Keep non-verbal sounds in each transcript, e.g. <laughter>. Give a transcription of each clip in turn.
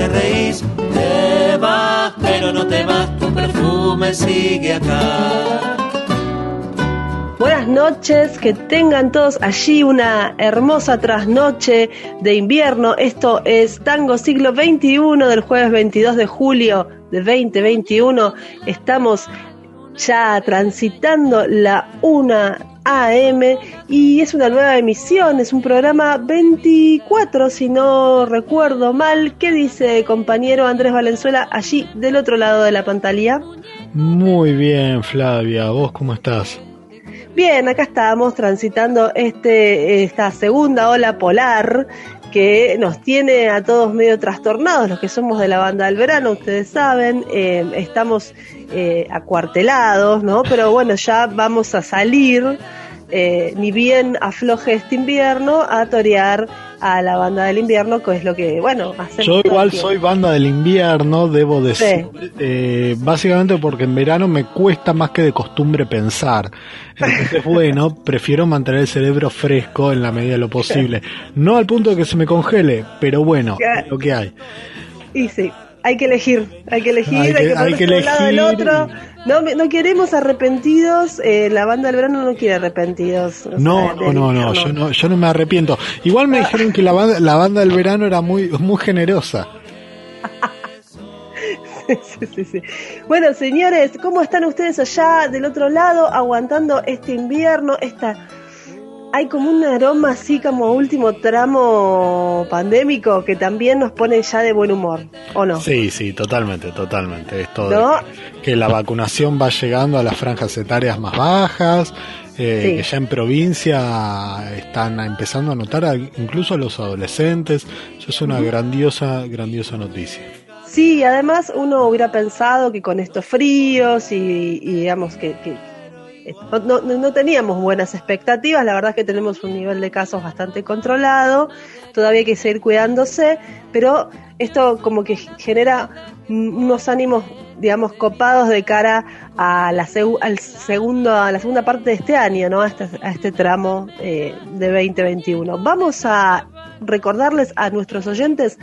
te reís. Te vas, pero no te vas, tu perfume sigue acá. Buenas noches, que tengan todos allí una hermosa trasnoche de invierno. Esto es Tango Siglo XXI del jueves 22 de julio de 2021. Estamos ya transitando la 1 AM y es una nueva emisión, es un programa 24 si no recuerdo mal. ¿Qué dice compañero Andrés Valenzuela allí del otro lado de la pantalla? Muy bien Flavia, ¿vos cómo estás? Bien, acá estamos transitando este, esta segunda ola polar que nos tiene a todos medio trastornados, los que somos de la banda del verano, ustedes saben, eh, estamos eh, acuartelados, ¿no? Pero bueno, ya vamos a salir, eh, ni bien afloje este invierno, a torear a la banda del invierno, que es lo que, bueno, hacemos. Yo igual soy banda del invierno, debo decir, eh, básicamente porque en verano me cuesta más que de costumbre pensar. Entonces, <laughs> bueno, prefiero mantener el cerebro fresco en la medida de lo posible. No al punto de que se me congele, pero bueno, es lo que hay. Y sí, hay que elegir, hay que elegir, hay que, hay que, elegir. lado del otro. No, no queremos arrepentidos, eh, la banda del verano no quiere arrepentidos. No, no, no, no, yo no, yo no me arrepiento. Igual me dijeron que la banda, la banda del verano era muy, muy generosa. <laughs> sí, sí, sí. Bueno, señores, ¿cómo están ustedes allá del otro lado aguantando este invierno, esta hay como un aroma así como último tramo pandémico que también nos pone ya de buen humor, ¿o no? Sí, sí, totalmente, totalmente. Esto de que la vacunación va llegando a las franjas etarias más bajas, eh, que ya en provincia están empezando a notar incluso a los adolescentes. Eso es una grandiosa, grandiosa noticia. Sí, además uno hubiera pensado que con estos fríos y, digamos que no, no, teníamos buenas expectativas, la verdad es que tenemos un nivel de casos bastante controlado, todavía hay que seguir cuidándose, pero esto como que genera unos ánimos, digamos, copados de cara a la, segundo, a la segunda parte de este año, ¿no? a, este, este tramo eh, de 2021. Vamos a recordarles a nuestros oyentes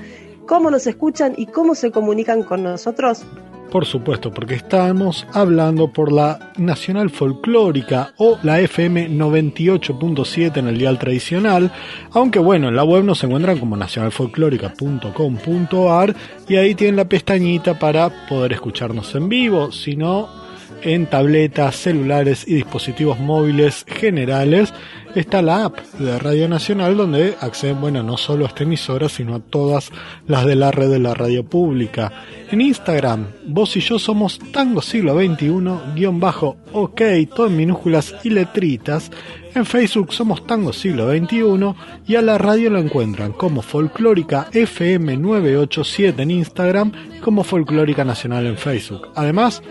cómo nos escuchan y cómo se comunican con nosotros por supuesto, porque estamos hablando por la Nacional Folclórica o la FM 98.7 en el dial tradicional, aunque bueno, en la web nos encuentran como nacionalfolclórica.com.ar y ahí tienen la pestañita para poder escucharnos en vivo, si no en tabletas, celulares y dispositivos móviles generales está la app de Radio Nacional donde acceden, bueno, no solo a esta emisora, sino a todas las de la red de la radio pública. En Instagram, vos y yo somos Tango Siglo XXI, guion bajo, ok, todo en minúsculas y letritas. En Facebook somos Tango Siglo XXI y a la radio lo encuentran como Folclórica FM 987 en Instagram y como Folclórica Nacional en Facebook. Además,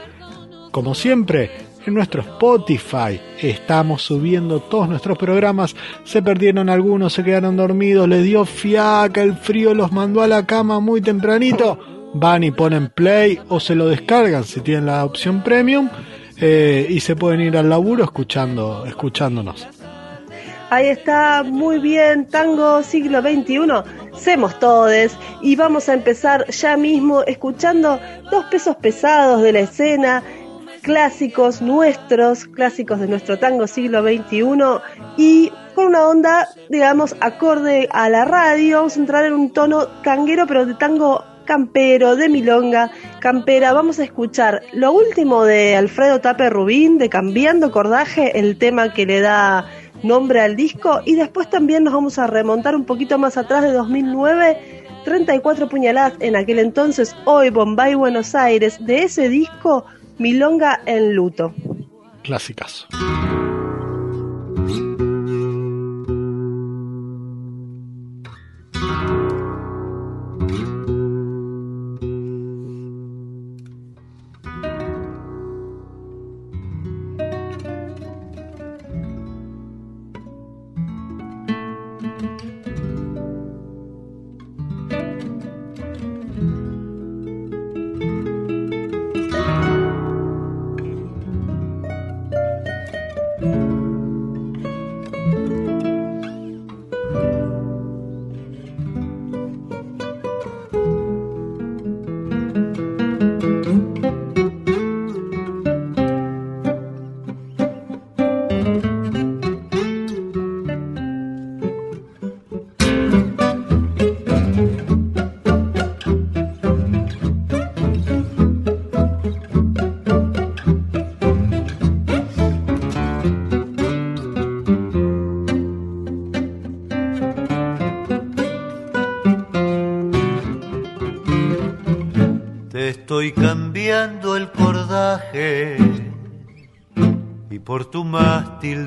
como siempre, en nuestro Spotify estamos subiendo todos nuestros programas. Se perdieron algunos, se quedaron dormidos, les dio fiaca, el frío los mandó a la cama muy tempranito. Van y ponen play o se lo descargan si tienen la opción premium eh, y se pueden ir al laburo escuchando, escuchándonos. Ahí está, muy bien, Tango Siglo XXI. Semos Todes y vamos a empezar ya mismo escuchando dos pesos pesados de la escena, clásicos nuestros, clásicos de nuestro tango siglo XXI y con una onda, digamos, acorde a la radio, vamos a entrar en un tono tanguero pero de tango campero, de milonga, campera. Vamos a escuchar lo último de Alfredo Tape Rubín, de Cambiando Cordaje, el tema que le da nombre al disco. Y después también nos vamos a remontar un poquito más atrás de 2009. 34 puñaladas en aquel entonces, hoy Bombay, Buenos Aires, de ese disco, Milonga en Luto. Clásicas.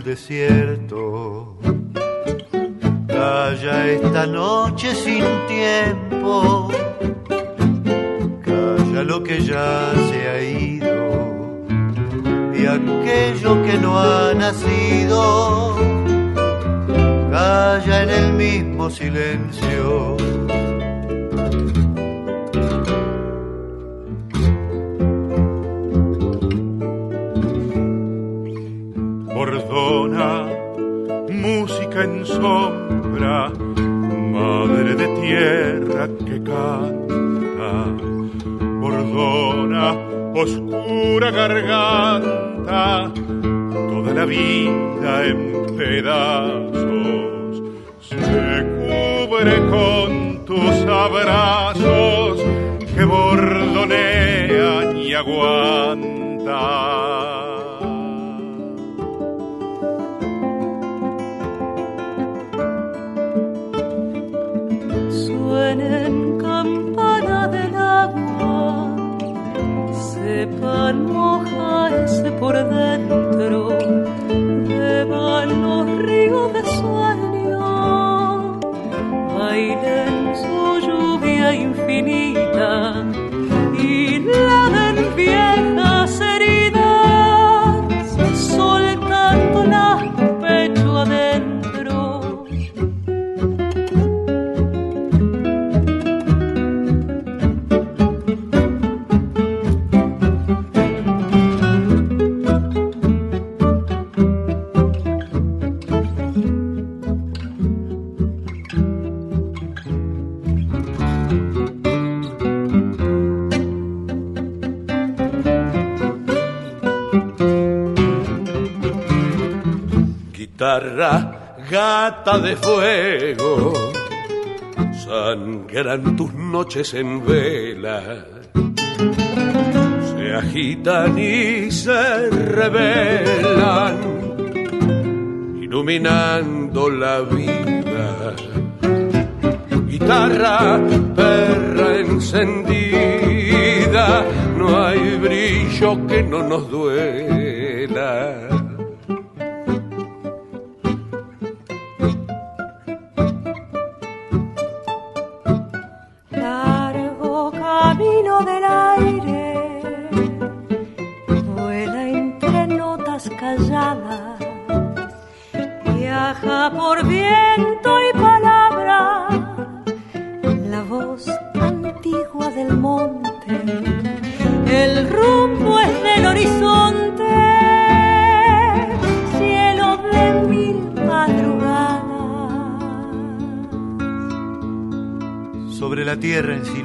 Desierto. Calla esta noche sin tiempo, calla lo que ya se ha ido y aquello que no ha nacido, calla en el mismo silencio en sombra, madre de tierra que canta, bordona, oscura garganta, toda la vida en pedazos, se cubre con tus abrazos que bordonean y aguantan. Noches en vela, se agitan y se revelan, iluminando la vida. Guitarra, perra encendida, no hay brillo que no nos duela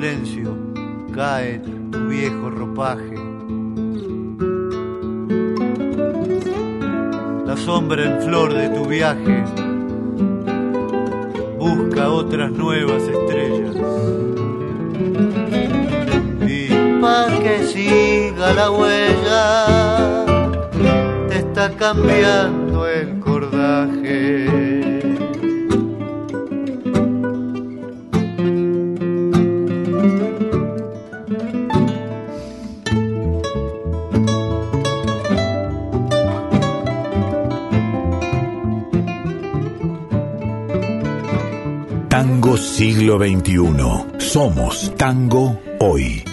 silencio cae tu viejo ropaje. La sombra en flor de tu viaje busca otras nuevas estrellas. Y para que siga la huella, te está cambiando siglo XXI. Somos tango hoy.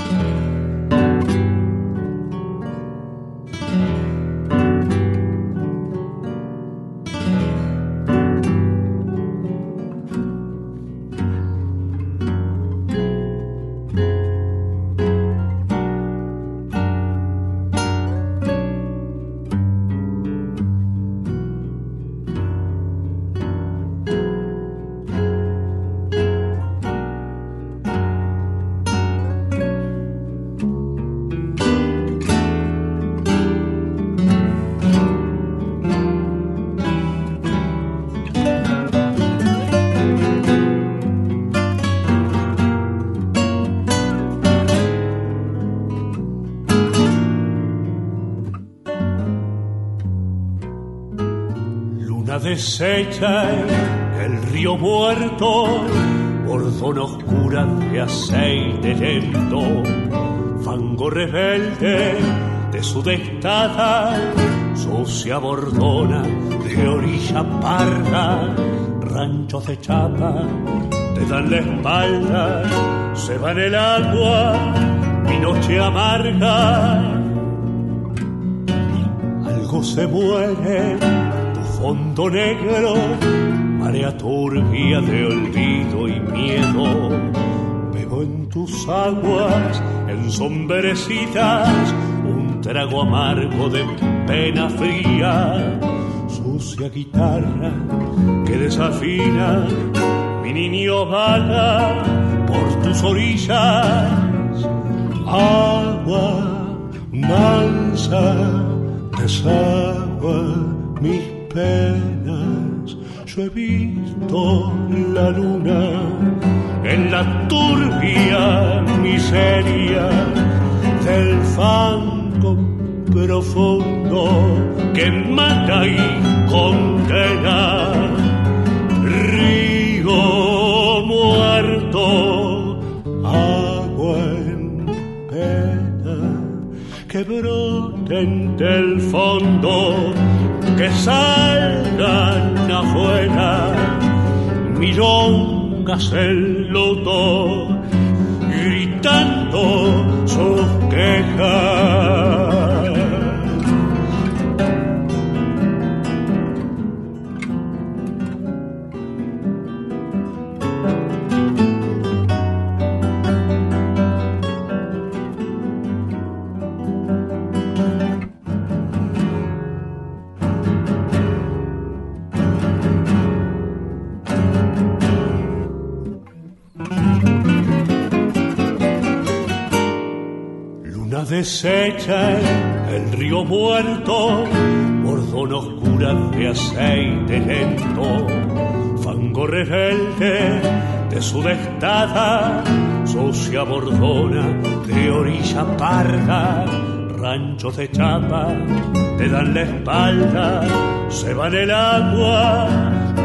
Deshecha en el río muerto, bordón oscura de aceite lento, fango rebelde de su destada, sucia bordona de orilla parda, ranchos de chapa te dan la espalda, se va en el agua, mi noche amarga, algo se muere, fondo negro, marea turbia de olvido y miedo. Bebo en tus aguas ensombrecidas un trago amargo de pena fría, sucia guitarra que desafina, mi niño vaga por tus orillas, agua mansa desagua mis penas. Yo he visto la luna en la turbia miseria del fango profundo que mata y condena. Río muerto, agua en pena que broten del fondo, que salgan afuera, milongas el loto, gritando sus quejas. En el río muerto, bordón oscura de aceite lento, fango rebelde de su destada, sucia bordona de orilla parda, ranchos de chapa te dan la espalda, se va en el agua,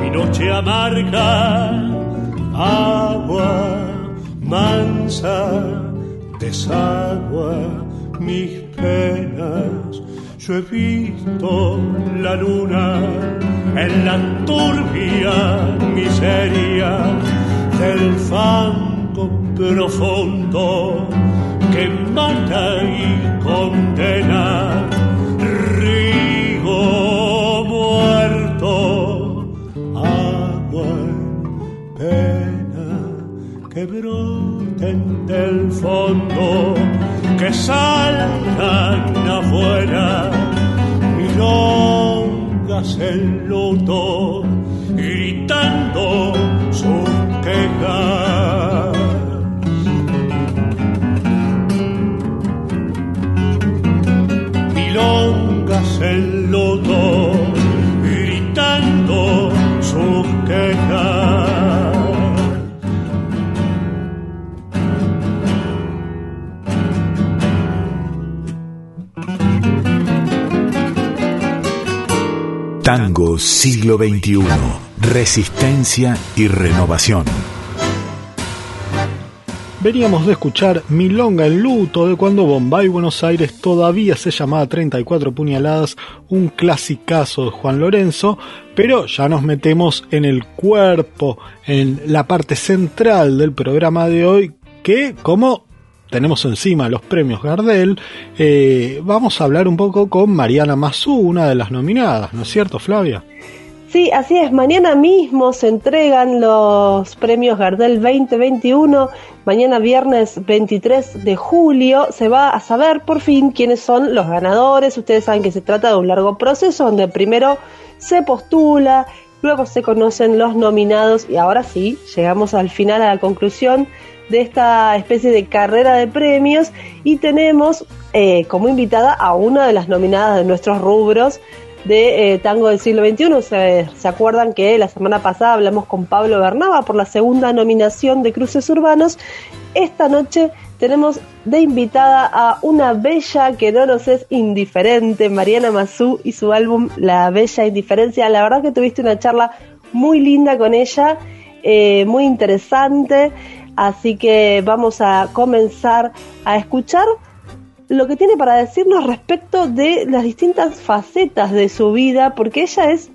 mi noche amarga, agua mansa desagua mis penas. Yo he visto la luna en la turbia miseria del fango profundo que mata y condena. Río muerto, agua en pena que broten del fondo, que salgan afuera, milongas en luto, gritando sus quejas. Milongas en Tango siglo XXI. Resistencia y renovación. Veníamos de escuchar Milonga en luto de cuando Bombay Buenos Aires todavía se llamaba 34 puñaladas, un clasicazo de Juan Lorenzo, pero ya nos metemos en el cuerpo, en la parte central del programa de hoy, que como tenemos encima los premios Gardel, eh, vamos a hablar un poco con Mariana Mazú, una de las nominadas, ¿no es cierto, Flavia? Sí, así es. Mañana mismo se entregan los premios Gardel 2021. Mañana viernes 23 de julio se va a saber por fin quiénes son los ganadores. Ustedes saben que se trata de un largo proceso donde primero se postula, luego se conocen los nominados y ahora sí, llegamos al final a la conclusión de esta especie de carrera de premios y tenemos eh, como invitada a una de las nominadas de nuestros rubros de eh, Tango del siglo XXI. ¿Se, ¿Se, acuerdan que la semana pasada hablamos con Pablo Bernaba por la segunda nominación de Cruces Urbanos? Esta noche tenemos de invitada a una bella que no nos es indiferente, Mariana Mazú y su álbum La Bella Indiferencia. La verdad que tuviste una charla muy linda con ella, eh, muy interesante, así que vamos a comenzar a escuchar lo que tiene para decirnos respecto de las distintas facetas de su vida, porque ella es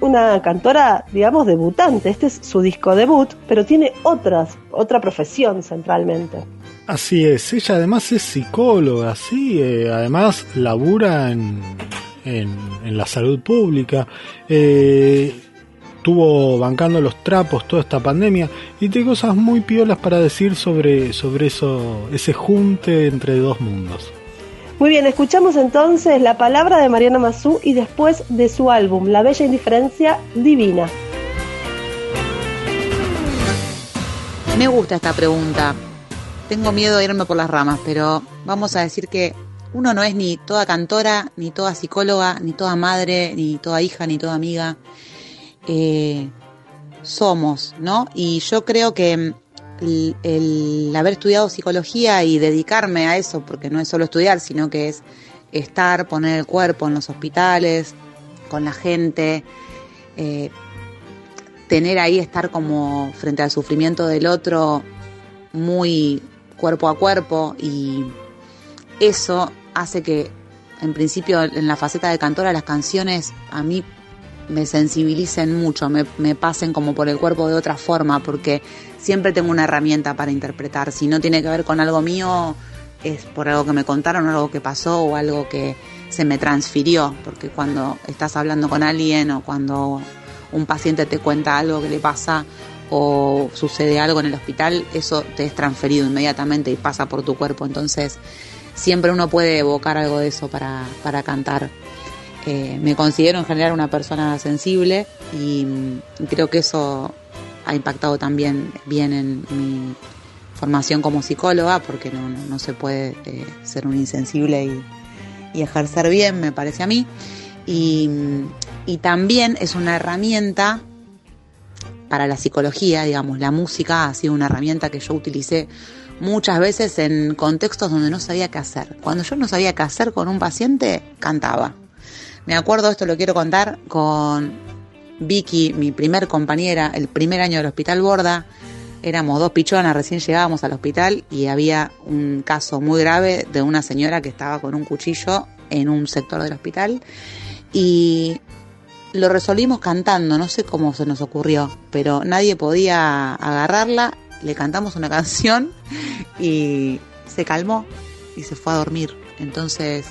una cantora, digamos, debutante. Este es su disco debut, pero tiene otras, otra profesión centralmente. Así es, ella además es psicóloga, sí, eh, además labura en, en, la salud pública. Eh, estuvo bancando los trapos toda esta pandemia y tiene cosas muy piolas para decir sobre, sobre eso, ese junte entre dos mundos. Muy bien, escuchamos entonces la palabra de Mariana Mazú y después de su álbum La Bella Indiferencia Divina. Me gusta esta pregunta. Tengo miedo de irme por las ramas, pero vamos a decir que uno no es ni toda cantora, ni toda psicóloga, ni toda madre, ni toda hija, ni toda amiga eh, somos, ¿no? Y yo creo que el, el, haber estudiado psicología y dedicarme a eso, porque no es solo estudiar, sino que es estar, poner el cuerpo en los hospitales, con la gente, eh, tener ahí, estar como frente al sufrimiento del otro, muy cuerpo a cuerpo, y eso hace que, en principio, en la faceta de cantora, las canciones a mí me sensibilicen mucho, me, pasen como por el cuerpo de otra forma, porque siempre tengo una herramienta para interpretar. Si no tiene que ver con algo mío, es por algo que me contaron, algo que pasó o algo que se me transfirió, porque cuando estás hablando con alguien o cuando un paciente te cuenta algo que le pasa o sucede algo en el hospital, eso te es transferido inmediatamente y pasa por tu cuerpo. Entonces, siempre uno puede evocar algo de eso para, para cantar. Me considero en general una persona sensible y, y creo que eso ha impactado también bien en mi formación como psicóloga, porque no, no, se puede eh, ser un insensible y, ejercer bien, me parece a mí. Y, y, también es una herramienta para la psicología, digamos, la música ha sido una herramienta que yo utilicé muchas veces en contextos donde no sabía qué hacer. Cuando yo no sabía qué hacer con un paciente, cantaba. Me acuerdo, esto lo quiero contar, con Vicky, mi primer compañera, el primer año del Hospital Borda. Éramos dos pichonas, recién llegábamos al hospital y había un caso muy grave de una señora que estaba con un cuchillo en un sector del hospital. Y lo resolvimos cantando, no sé cómo se nos ocurrió, pero nadie podía agarrarla. Le cantamos una <laughs> canción y se calmó y se fue a dormir. Entonces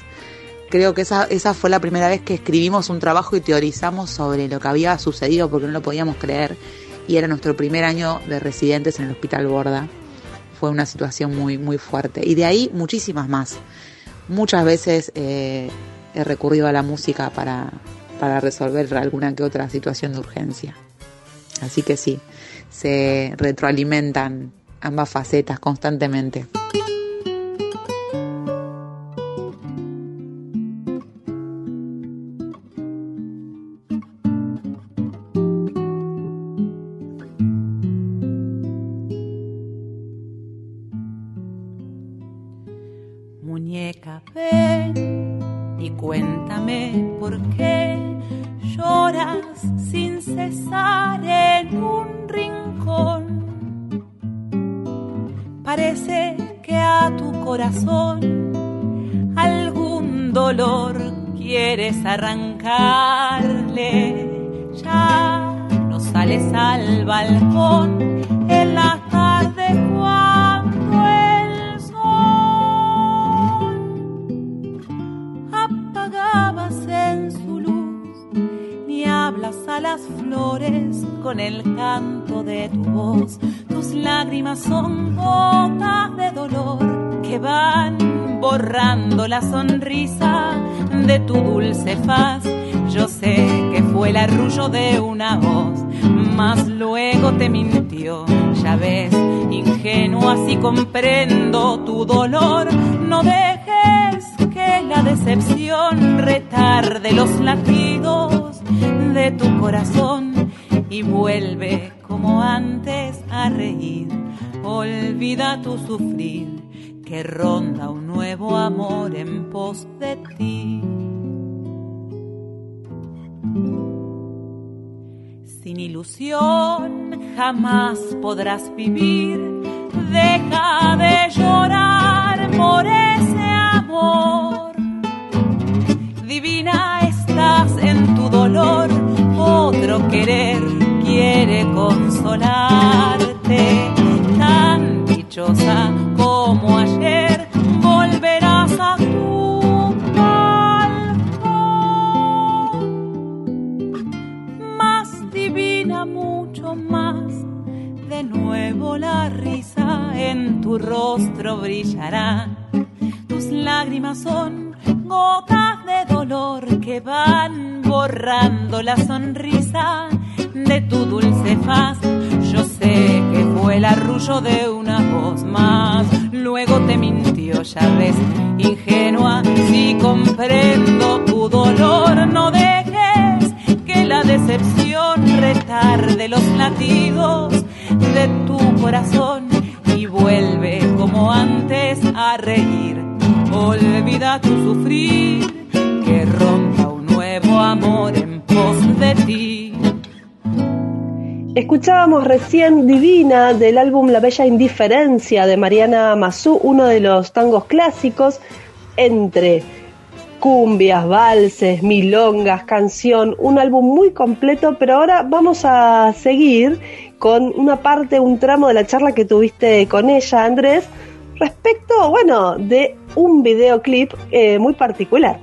creo que esa, esa fue la primera vez que escribimos un trabajo y teorizamos sobre lo que había sucedido porque no lo podíamos creer y era nuestro primer año de residentes en el Hospital Borda. Fue una situación muy, muy fuerte. Y de ahí muchísimas más. Muchas veces eh, he recurrido a la música para, para resolver alguna que otra situación de urgencia. Así que sí, se retroalimentan ambas facetas constantemente. Podrás vivir, Divina del álbum La Bella Indiferencia de Mariana Mazú, uno de los tangos clásicos entre cumbias, valses, milongas, canción, un álbum muy completo, pero ahora vamos a seguir con una parte, un tramo de la charla que tuviste con ella, Andrés, respecto, bueno, de un videoclip eh, muy particular.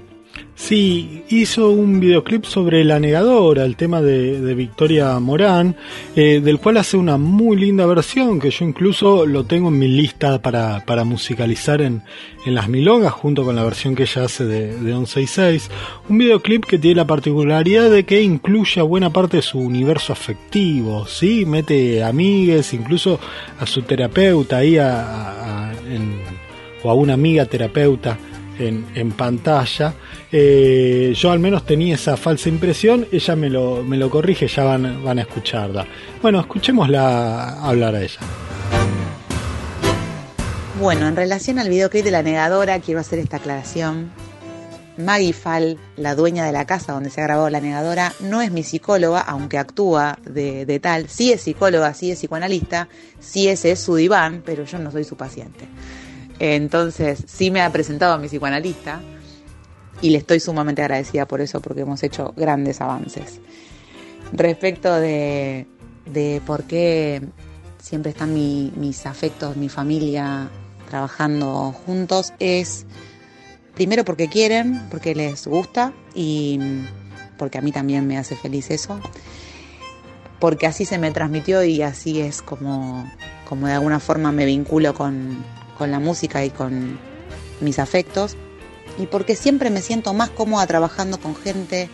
Sí, hizo un videoclip sobre La Negadora, el tema de, Victoria Morán, eh, del cual hace una muy linda versión, que yo incluso lo tengo en mi lista para, para musicalizar en, en las milongas, junto con la versión que ella hace de, de 166. Un videoclip que tiene la particularidad de que incluye a buena parte de su universo afectivo, ¿sí? Mete amigues, incluso a su terapeuta ahí, a, a- en- o a una amiga terapeuta en, pantalla. Eh, yo al menos tenía esa falsa impresión, ella me lo, me lo corrige, ya van, van a escucharla. Bueno, escuchémosla hablar a ella. Bueno, en relación al videoclip de La Negadora, quiero hacer esta aclaración. Maggie Fall, la dueña de la casa donde se ha grabado La Negadora, no es mi psicóloga, aunque actúa de, de tal. Sí es psicóloga, sí es psicoanalista, sí ese es su diván, pero yo no soy su paciente. Entonces, sí me ha presentado a mi psicoanalista y le estoy sumamente agradecida por eso, porque hemos hecho grandes avances. Respecto de, de por qué siempre están mi- mis afectos, mi familia trabajando juntos, es primero porque quieren, porque les gusta y porque a mí también me hace feliz eso, porque así se me transmitió y así es como, como de alguna forma me vinculo con, con la música y con mis afectos, y porque siempre me siento más cómoda trabajando con gente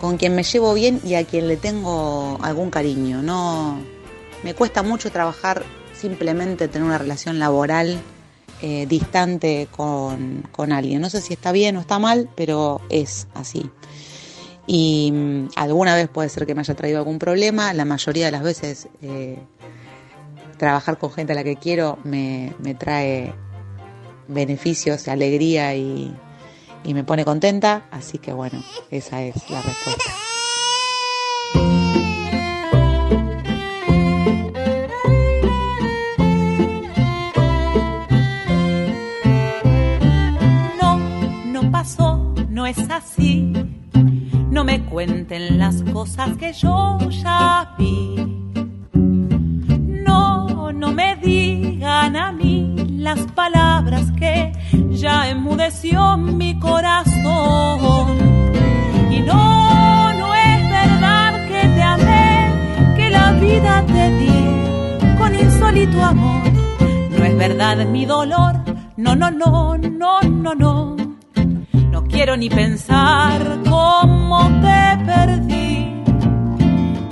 con quien me llevo bien y a quien le tengo algún cariño. No me cuesta mucho trabajar simplemente tener una relación laboral eh, distante con, con alguien. No sé si está bien o está mal, pero es así. Y mm, alguna vez puede ser que me haya traído algún problema. La mayoría de las veces eh, trabajar con gente a la que quiero me, me trae beneficios, alegría y, y me pone contenta, así que bueno, esa es la respuesta. No, no pasó, no es así. No me cuenten las cosas que yo ya vi. Mi corazón. Y no, no es verdad que te amé, que la vida te di con insólito amor. No es verdad mi dolor, no, no, no, no, no, no. No quiero ni pensar cómo te perdí.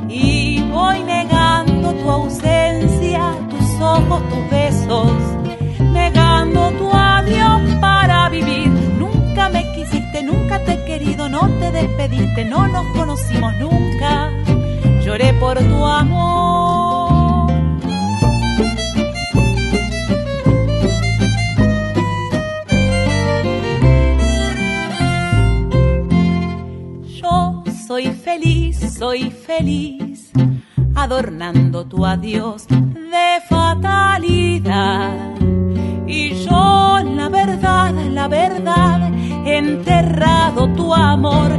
Y voy negando tu ausencia, tus ojos, tus besos, negando tu adiós para me quisiste, nunca te he querido, no te despediste, no nos conocimos nunca. Lloré por tu amor. Yo soy feliz, soy feliz, adornando tu adiós de fatalidad. Y yo, la verdad, la verdad, enterrado tu amor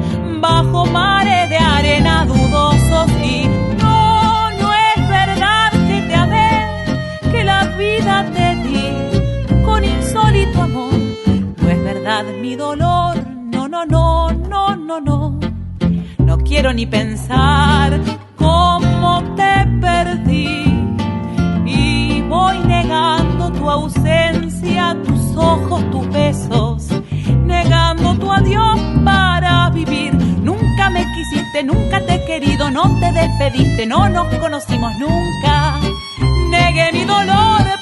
bajo mares de arena dudosos. Y no, no es verdad que te amé, que la vida te di con insólito amor. No es verdad mi dolor, no, no, no, no, no, no. No quiero ni pensar cómo te perdí. Y voy negando tu ausencia, nunca te he querido, no te despediste, no nos conocimos nunca. Negué mi dolor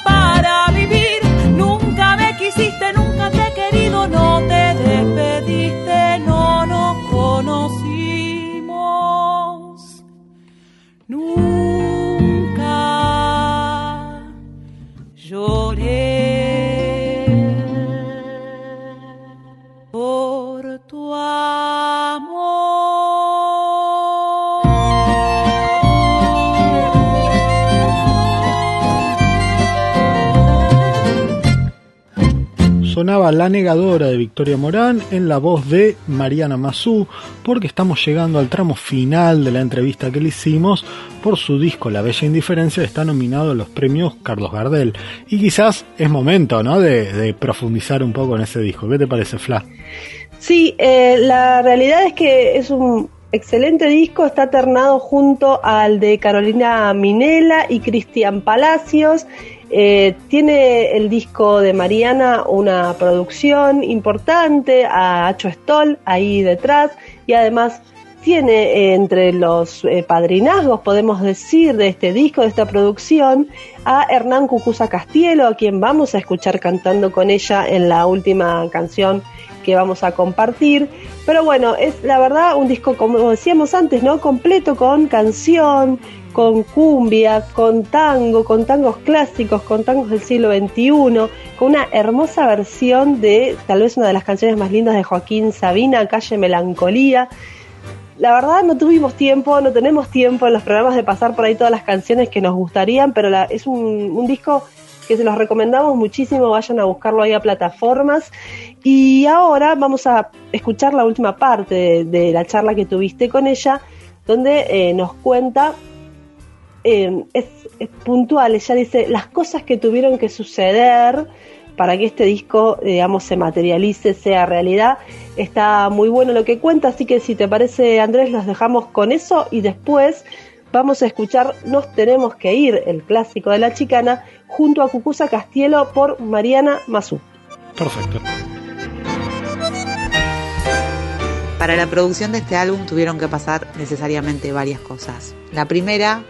La Negadora de Victoria Morán en la voz de Mariana Mazú, porque estamos llegando al tramo final de la entrevista que le hicimos por su disco La Bella Indiferencia, está nominado a los premios Carlos Gardel. Y quizás es momento, ¿no?, de, profundizar un poco en ese disco. ¿Qué te parece, Fla? Sí, eh, la realidad es que es un excelente disco, está ternado junto al de Carolina Minela y Cristian Palacios. Eh, tiene el disco de Mariana una producción importante, a Acho Stoll ahí detrás, y además tiene eh, entre los eh, padrinazgos, podemos decir, de este disco, de esta producción, a Hernán Cucuza Castielo, a quien vamos a escuchar cantando con ella en la última canción que vamos a compartir. Pero bueno, es la verdad un disco, como decíamos antes, ¿no? Completo con canción, con cumbia, con tango, con tangos clásicos, con tangos del siglo XXI, con una hermosa versión de tal vez una de las canciones más lindas de Joaquín Sabina, Calle Melancolía. La verdad no tuvimos tiempo, no tenemos tiempo en los programas de pasar por ahí todas las canciones que nos gustarían, pero la, es un, un disco que se los recomendamos muchísimo, vayan a buscarlo ahí a plataformas. Y ahora vamos a escuchar la última parte de, la charla que tuviste con ella, donde eh, nos cuenta, eh, es, es, puntual, ella dice las cosas que tuvieron que suceder para que este disco, digamos, se materialice, sea realidad. Está muy bueno lo que cuenta, así que si te parece, Andrés, los dejamos con eso y después vamos a escuchar Nos tenemos que ir, el clásico de la chicana, junto a Cucuza Castielo por Mariana Mazú. Perfecto. Para la producción de este álbum tuvieron que pasar necesariamente varias cosas. La primera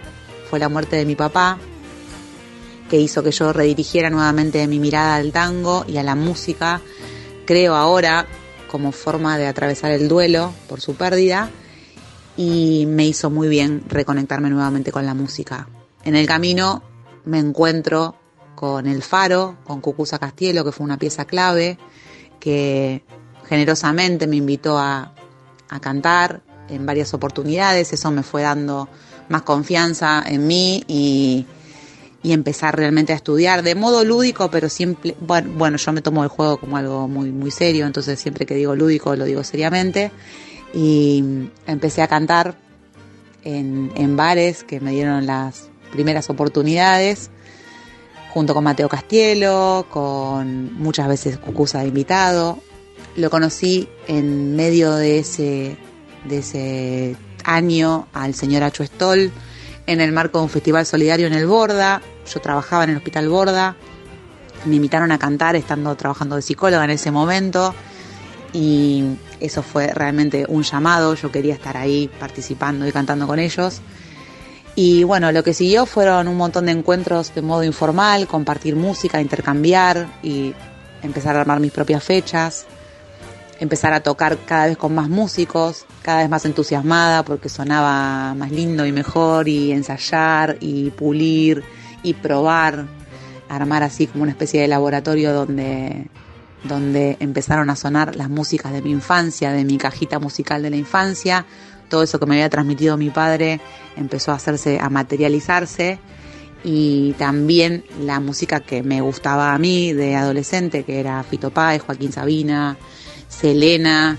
fue la muerte de mi papá, que hizo que yo redirigiera nuevamente mi mirada al tango y a la música, creo ahora, como forma de atravesar el duelo por su pérdida, y me hizo muy bien reconectarme nuevamente con la música. En el camino me encuentro con El Faro, con Cucuza Castielo, que fue una pieza clave, que generosamente me invitó a, a cantar en varias oportunidades, eso me fue dando más confianza en mí y, y empezar realmente a estudiar de modo lúdico, pero siempre, bueno, bueno, yo me tomo el juego como algo muy, muy serio, entonces siempre que digo lúdico lo digo seriamente. Y empecé a cantar en, en bares que me dieron las primeras oportunidades, junto con Mateo Castielo, con muchas veces Cucusa de invitado. Lo conocí en medio de ese, de ese año al señor Acho Stoll en el marco de un festival solidario en el Borda. Yo trabajaba en el Hospital Borda. Me invitaron a cantar estando trabajando de psicóloga en ese momento. Y eso fue realmente un llamado. Yo quería estar ahí participando y cantando con ellos. Y bueno, lo que siguió fueron un montón de encuentros de modo informal, compartir música, intercambiar y empezar a armar mis propias fechas empezar a tocar cada vez con más músicos, cada vez más entusiasmada porque sonaba más lindo y mejor y ensayar y pulir y probar, armar así como una especie de laboratorio donde, donde empezaron a sonar las músicas de mi infancia, de mi cajita musical de la infancia, todo eso que me había transmitido mi padre empezó a hacerse, a materializarse y también la música que me gustaba a mí de adolescente, que era Fito Páez, Joaquín Sabina, Selena,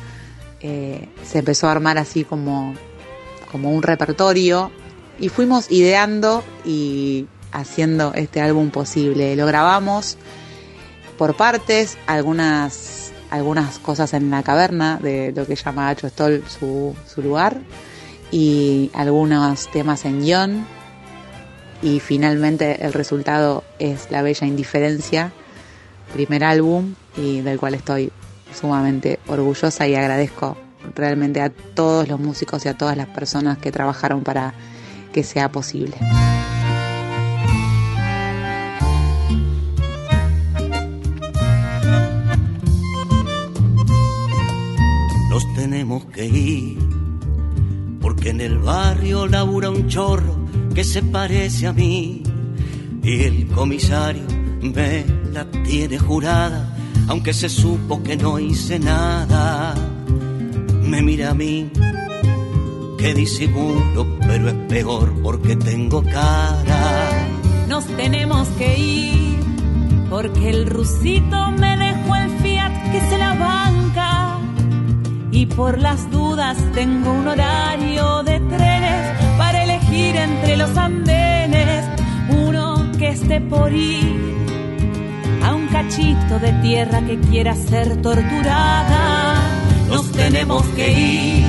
eh, se empezó a armar así como, como un repertorio y fuimos ideando y haciendo este álbum posible. Lo grabamos por partes, algunas, algunas cosas en la caverna de lo que llama Hacho Stoll su, su lugar y algunos temas en guion y finalmente el resultado es La Bella Indiferencia, primer álbum y del cual estoy sumamente orgullosa y agradezco realmente a todos los músicos y a todas las personas que trabajaron para que sea posible. Nos tenemos que ir, porque en el barrio labura un chorro que se parece a mí y el comisario me la tiene jurada aunque se supo que no hice nada. Me mira a mí, que disimulo, pero es peor porque tengo cara. Nos tenemos que ir, porque el rusito me dejó el fiat que se la banca. Por las dudas tengo un horario de trenes para elegir entre los andenes uno que esté por ir a un cachito de tierra que quiera ser torturada. Nos tenemos que ir,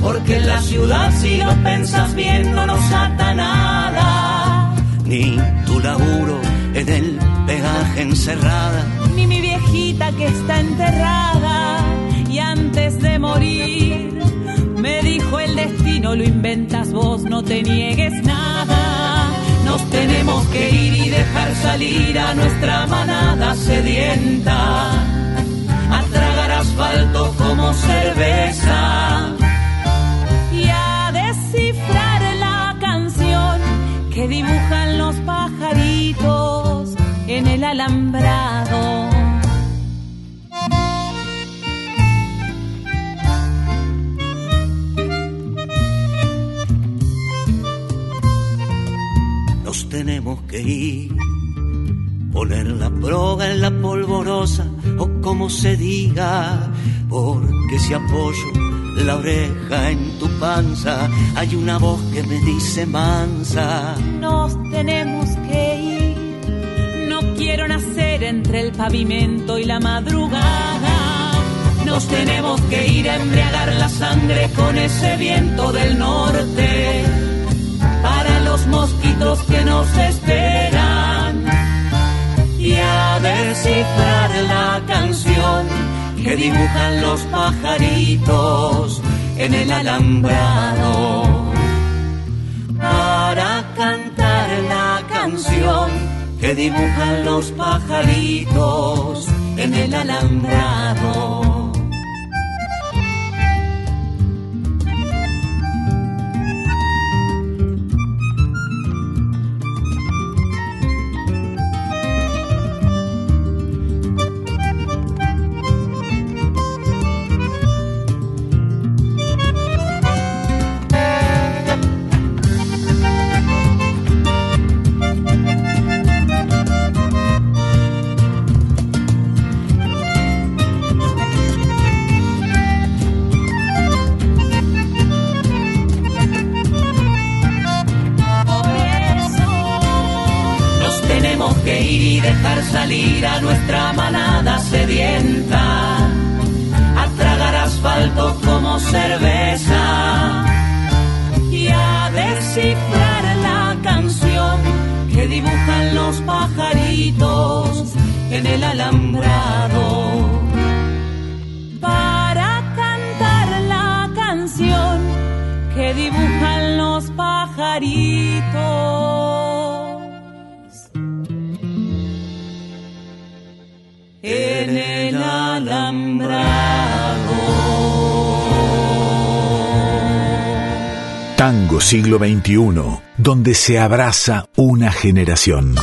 porque en la ciudad si lo pensas bien no nos ata nada. Ni tu laburo en el peaje encerrada, ni mi viejita que está enterrada. Y antes de morir, me dijo el destino, lo inventas vos, no te niegues nada. Nos tenemos que ir y dejar salir a nuestra manada sedienta, a tragar asfalto como cerveza y a descifrar la canción que dibujan los pajaritos en el alambrado. Tenemos que ir. Poner la proga en la polvorosa o como se diga, porque si apoyo la oreja en tu panza, hay una voz que me dice mansa. Nos tenemos que ir, no quiero nacer entre el pavimento y la madrugada. Nos tenemos que ir a embriagar la sangre con ese viento del norte los mosquitos que nos esperan y a descifrar la canción que dibujan los pajaritos en el alambrado para cantar la canción que dibujan los pajaritos en el alambrado. Salir a nuestra manada sedienta, a tragar asfalto como cerveza y a descifrar la canción que dibujan los pajaritos en el alambrado. Tango siglo XXI, donde se abraza una generación.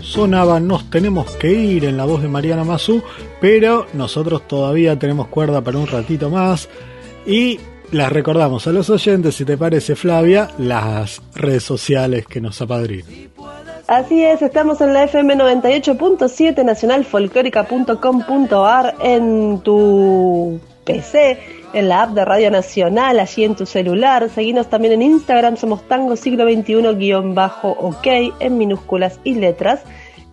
Sonaba Nos tenemos que ir en la voz de Mariana Mazú, pero nosotros todavía tenemos cuerda para un ratito más y las recordamos a los oyentes, si te parece Flavia, las redes sociales que nos apadrinan. Así es, estamos en la FM 98.7 nacionalfolclórica.com.ar en tu PC, en la app de Radio Nacional, allí en tu celular. Seguinos también en Instagram, somos Tango Siglo XXI-OK en minúsculas y letras.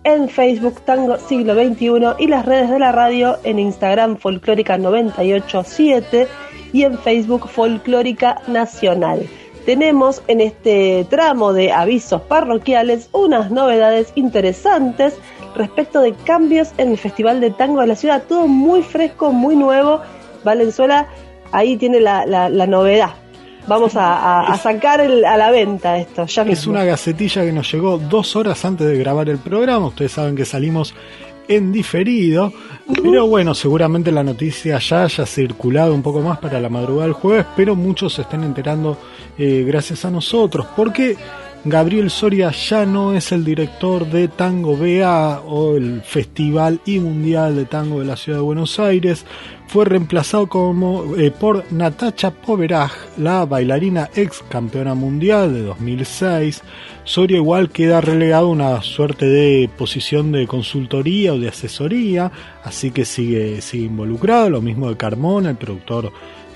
En Facebook Tango Siglo XXI y las redes de la radio en Instagram Folclórica 987 y en Facebook Folclórica Nacional. Tenemos en este tramo de avisos parroquiales unas novedades interesantes respecto de cambios en el Festival de Tango de la ciudad. Todo muy fresco, muy nuevo. Valenzuela ahí tiene la, novedad. Vamos a, sacar a la venta esto. Ya es una gacetilla que nos llegó dos horas antes de grabar el programa. Ustedes saben que salimos en diferido. Pero bueno, seguramente la noticia ya haya circulado un poco más para la madrugada del jueves, pero muchos se estén enterando eh, gracias a nosotros, porque Gabriel Soria ya no es el director de Tango BA o el Festival y Mundial de Tango de la Ciudad de Buenos Aires. Fue reemplazado como, eh, por Natacha Poveraj, la bailarina ex campeona mundial de 2006. Soria igual queda relegado a una suerte de posición de consultoría o de asesoría, así que sigue, sigue involucrado. Lo mismo de Carmona, el productor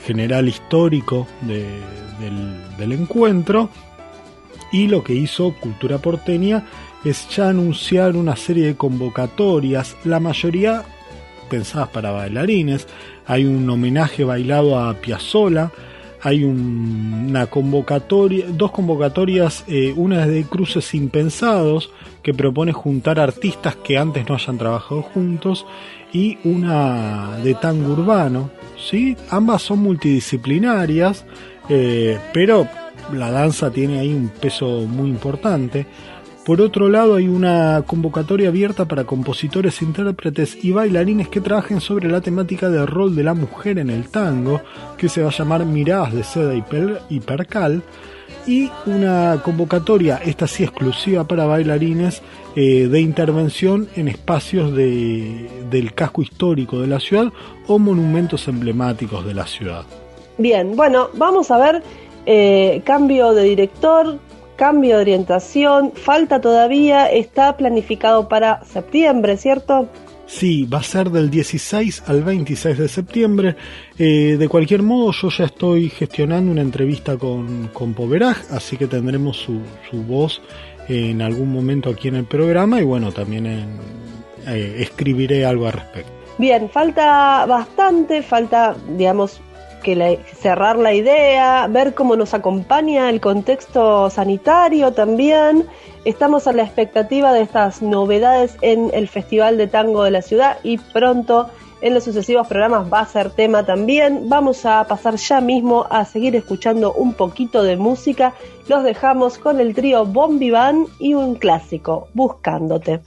general histórico del, del encuentro. Y lo que hizo Cultura Porteña es ya anunciar una serie de convocatorias, la mayoría pensadas para bailarines. Hay un homenaje bailado a Piazzola, hay una convocatoria, dos convocatorias, eh, una de Cruces Impensados, que propone juntar artistas que antes no hayan trabajado juntos, y una de tango urbano, ¿sí? Ambas son multidisciplinarias, eh, pero la danza tiene ahí un peso muy importante. Por otro lado, hay una convocatoria abierta para compositores, intérpretes y bailarines que trabajen sobre la temática del rol de la mujer en el tango, que se va a llamar Miradas de Seda y, Percal. Y una convocatoria, esta sí exclusiva para bailarines, eh, de intervención en espacios del casco histórico de la ciudad o monumentos emblemáticos de la ciudad. Bien, bueno, vamos a ver eh, cambio de director, cambio de orientación, falta todavía, está planificado para septiembre, ¿cierto? Sí, va a ser del 16 al 26 de septiembre. Eh, de cualquier modo, yo ya estoy gestionando una entrevista con, con Poveraj, así que tendremos su, su, voz en algún momento aquí en el programa y bueno, también eh, escribiré algo al respecto. Bien, falta bastante, falta, digamos, que cerrar la idea, ver cómo nos acompaña el contexto sanitario también. Estamos a la expectativa de estas novedades en el Festival de Tango de la ciudad y pronto en los sucesivos programas va a ser tema también. Vamos a pasar ya mismo a seguir escuchando un poquito de música. Los dejamos con el trío Bombiván y un clásico, Buscándote.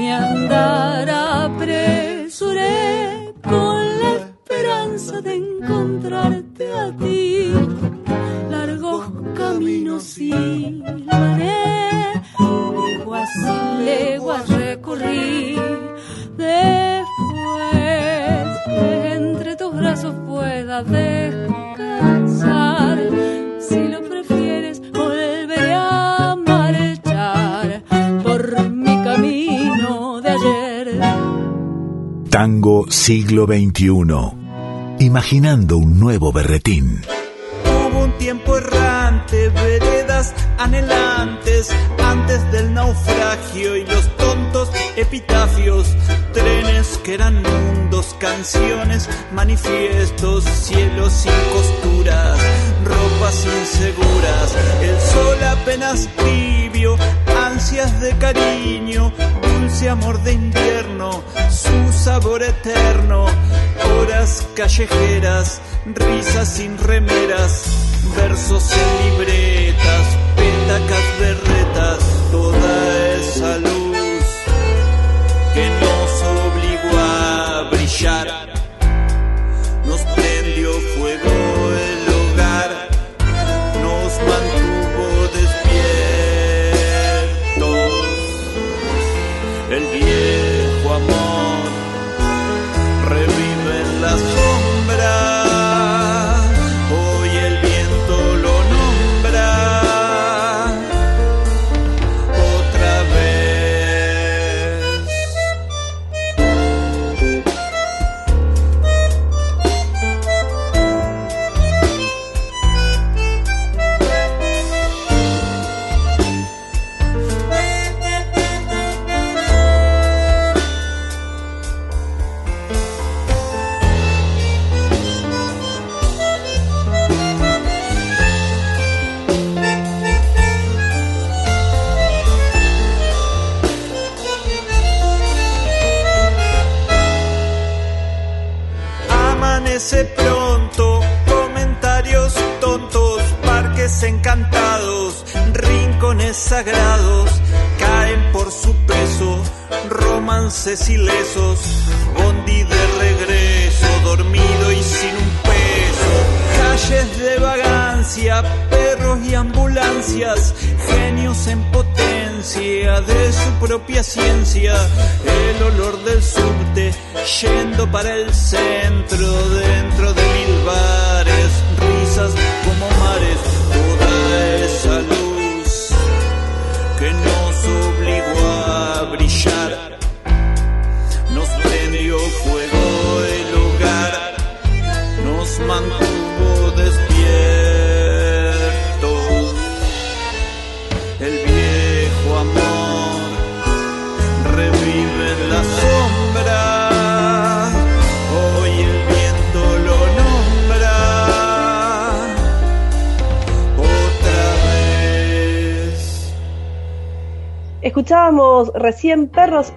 Mi andar apresuré con la esperanza de encontrarte a ti. Largos caminos silbaré, Tango siglo XXI. Imaginando un nuevo berretín. Hubo un tiempo errante, veredas anhelantes, antes del naufragio y los tontos epitafios, trenes que eran mundos, canciones, manifiestos, cielos sin costuras, ropas inseguras, el sol apenas tibio, ansias de cariño, dulce amor de invierno, su sabor eterno, horas callejeras, risas sin remeras, versos en libretas, petacas berretas, toda esa luz que nos obligó a brillar,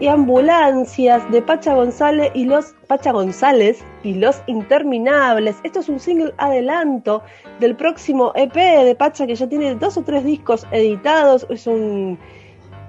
y Ambulancias de Pacha González y los Pacha González y los Interminables. Esto es un single adelanto del próximo EP de Pacha que ya tiene dos o tres discos editados. Es un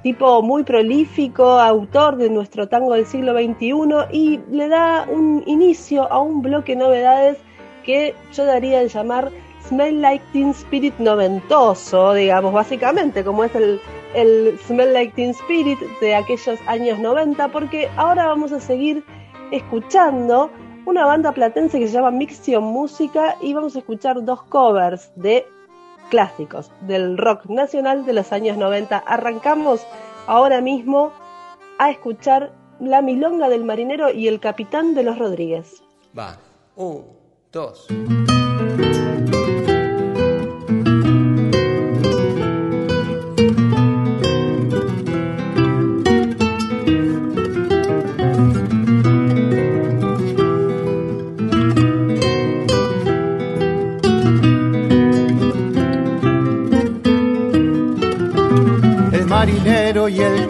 tipo muy prolífico, autor de nuestro tango del siglo XXI y le da un inicio a un bloque de novedades que yo daría de llamar Smell Like Teen Spirit noventoso, digamos, básicamente, como es el, el Smell Like Teen Spirit de aquellos años 90, porque ahora vamos a seguir escuchando una banda platense que se llama Mixion Música y vamos a escuchar dos covers de clásicos del rock nacional de los años 90. Arrancamos ahora mismo a escuchar La Milonga del Marinero y El Capitán de los Rodríguez. Va, un, dos.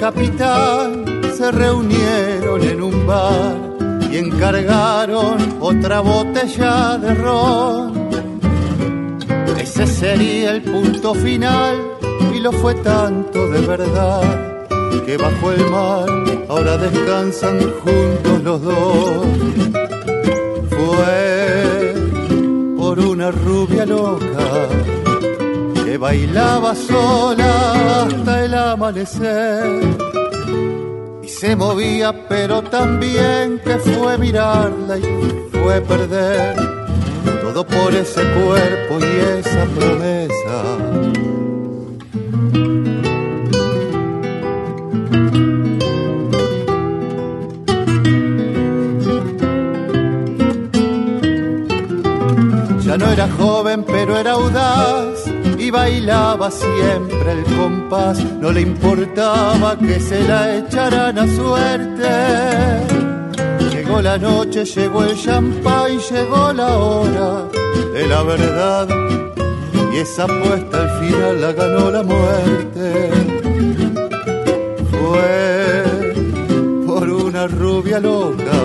Capitán se reunieron en un bar y encargaron otra botella de ron. Ese sería el punto final y lo fue tanto de verdad que bajo el mar ahora descansan juntos los dos. Fue por una rubia loca bailaba sola hasta el amanecer y se movía pero también que fue mirarla y fue perder todo por ese cuerpo y esa promesa. Ya no era joven, pero era audaz bailaba siempre el compás. No le importaba que se la echaran a suerte. Llegó la noche, llegó el champán, llegó la hora de la verdad. Y esa apuesta al final la ganó la muerte. Fue por una rubia loca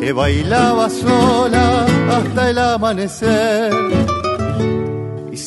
que bailaba sola hasta el amanecer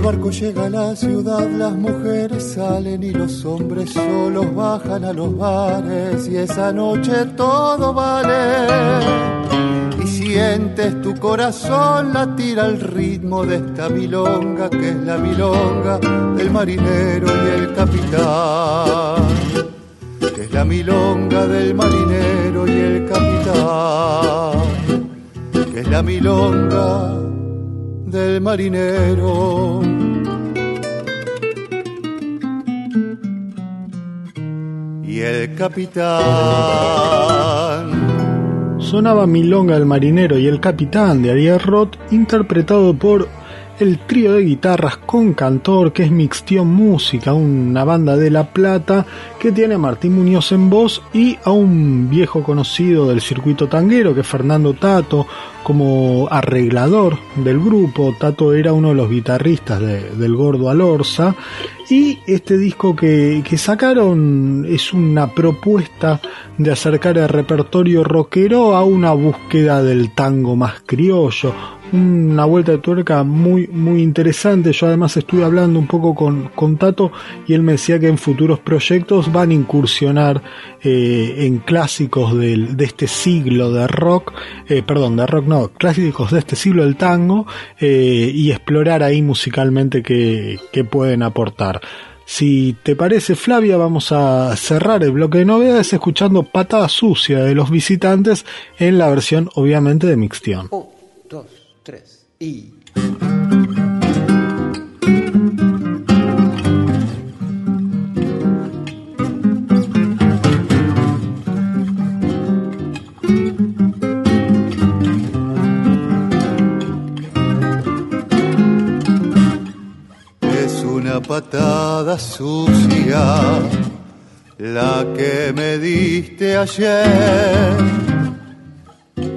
El barco llega a la ciudad, las mujeres salen y los hombres solos bajan a los bares y esa noche todo vale. Y sientes tu corazón latir al ritmo de esta milonga que es la milonga del marinero y el capitán. Que es la milonga del marinero y el capitán. Que es la milonga del marinero. Y el capitán. Sonaba Milonga el marinero y el capitán de Ariel Roth, interpretado por el trío de guitarras con cantor que es Mixtion Música, una banda de La Plata que tiene a Martín Muñoz en voz y a un viejo conocido del circuito tanguero que es Fernando Tato como arreglador del grupo. Tato era uno de los guitarristas de- del Gordo Alorza y este disco que, que sacaron es una propuesta de acercar el repertorio rockero a una búsqueda del tango más criollo. Una vuelta de tuerca muy, muy interesante. Yo además estuve hablando un poco con, Tato y él me decía que en futuros proyectos van a incursionar eh, en clásicos del, de este siglo de rock, eh, perdón, de rock no, clásicos de este siglo del tango eh, y explorar ahí musicalmente qué, qué pueden aportar. Si te parece, Flavia, vamos a cerrar el bloque de novedades escuchando Patada Sucia de los visitantes en la versión, obviamente, de dos, tres Es una patada sucia la que me diste ayer.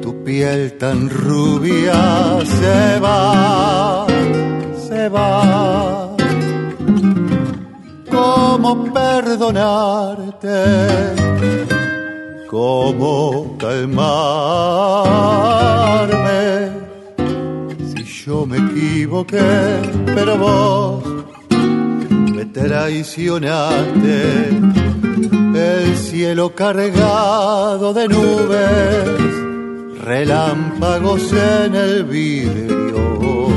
Tu piel tan rubia se va, se va. ¿Cómo perdonarte? ¿Cómo calmarme? Si yo me equivoqué, pero vos me traicionaste. El cielo cargado de nubes, relámpagos en el vidrio.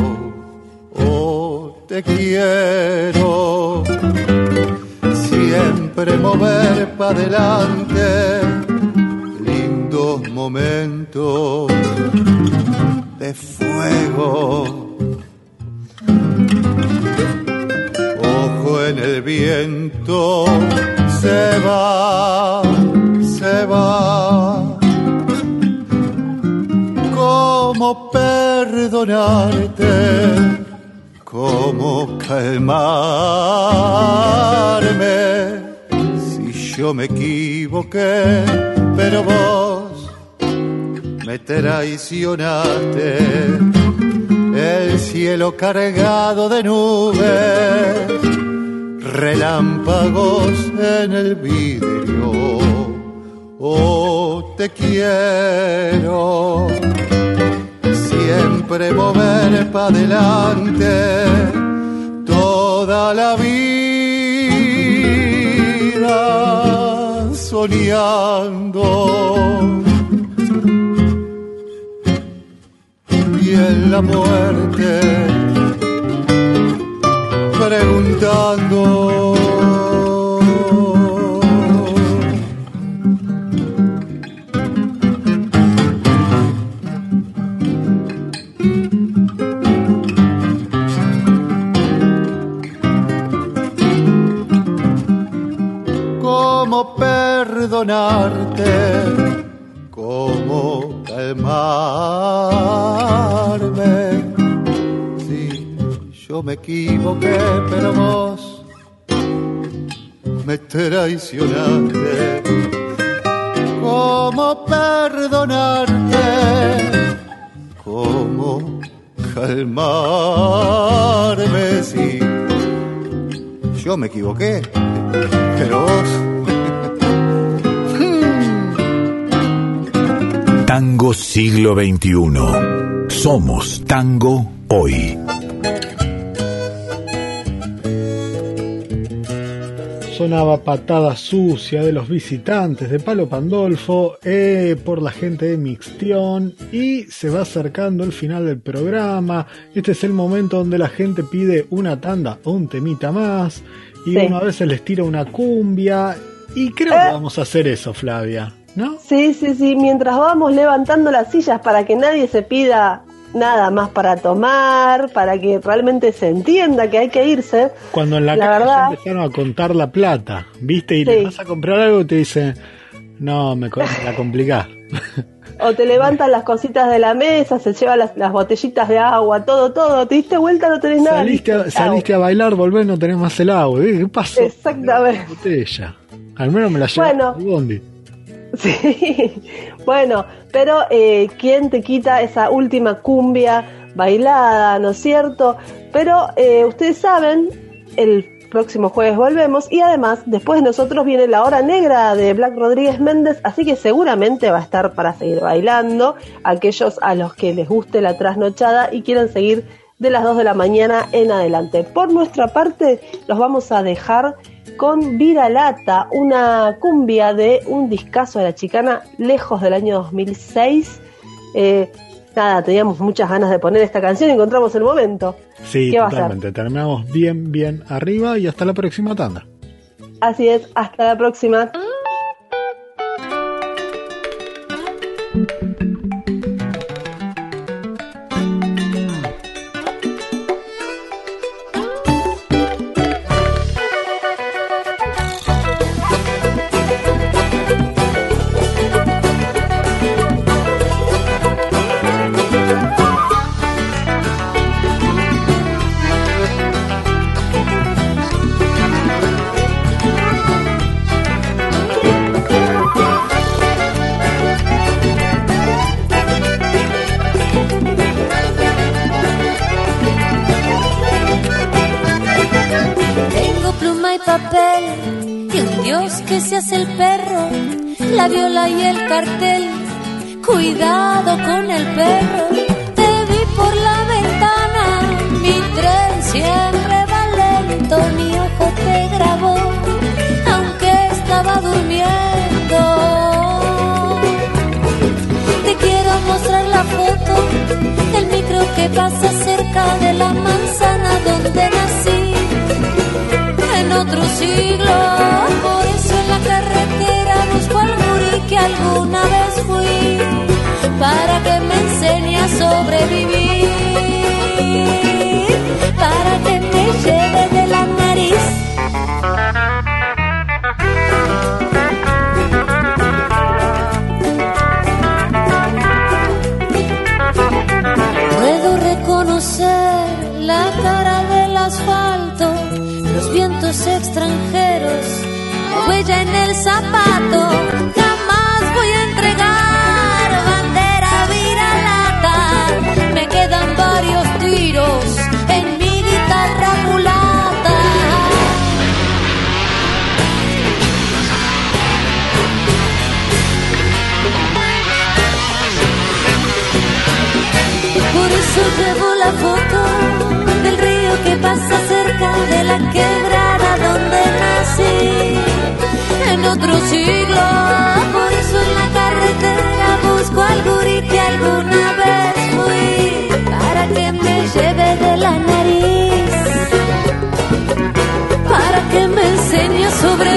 Oh, te quiero siempre mover para adelante lindos momentos de fuego en el viento se va, se va. ¿Cómo perdonarte? ¿Cómo calmarme? Si yo me equivoqué, pero vos me traicionaste. El cielo cargado de nubes relámpagos en el vidrio. Oh, te quiero siempre mover para adelante toda la vida soñando. Y en la muerte preguntando. Perdonarte? ¿Cómo calmarme? Yo me equivoqué, pero vos me traicionaste. ¿Cómo perdonarte? ¿Cómo calmarme si yo me equivoqué? Pero vos... Tango siglo XXI. Somos tango hoy. sonaba patada sucia de los visitantes de Palo Pandolfo eh, por la gente de Mixtión y se va acercando el final del programa. Este es el momento donde la gente pide una tanda o un temita más y uno a veces les tira una cumbia y creo que eh. vamos a hacer eso, Flavia. ¿No? Sí, sí, sí, mientras vamos levantando las sillas para que nadie se pida nada más para tomar, para que realmente se entienda que hay que irse. Cuando en la, la empezaron a contar la plata, ¿viste? Y le vas a comprar algo y te dicen, no, me, la complicás. <laughs> O te levantan las cositas de la mesa, se llevan las, botellitas de agua, todo, todo. Te diste vuelta, no tenés nada. Saliste, a, saliste a bailar, volvés, no tenés más el agua. ¿Qué pasó? Exactamente. botella. Al menos me la llevo bueno, bondi. <laughs> Sí, bueno, pero eh, ¿quién te quita esa última cumbia bailada, no es cierto? Pero eh, ustedes saben, el próximo jueves volvemos y además después de nosotros viene la hora negra de Black Rodríguez Méndez, así que seguramente va a estar para seguir bailando aquellos a los que les guste la trasnochada y quieran seguir de las 2 de la mañana en adelante. Por nuestra parte, los vamos a dejar con Vida Lata, una cumbia de un discazo de la chicana lejos del año 2006. Eh, nada, teníamos muchas ganas de poner esta canción y encontramos el momento. Sí, totalmente. Terminamos bien, bien arriba y hasta la próxima tanda. Así es, hasta la próxima. llevo la foto del río que pasa cerca de la quebrada donde nací. En otro siglo, por eso en la carretera busco al gurí que alguna vez fui para que me lleve de la nariz, para que me enseñe sobre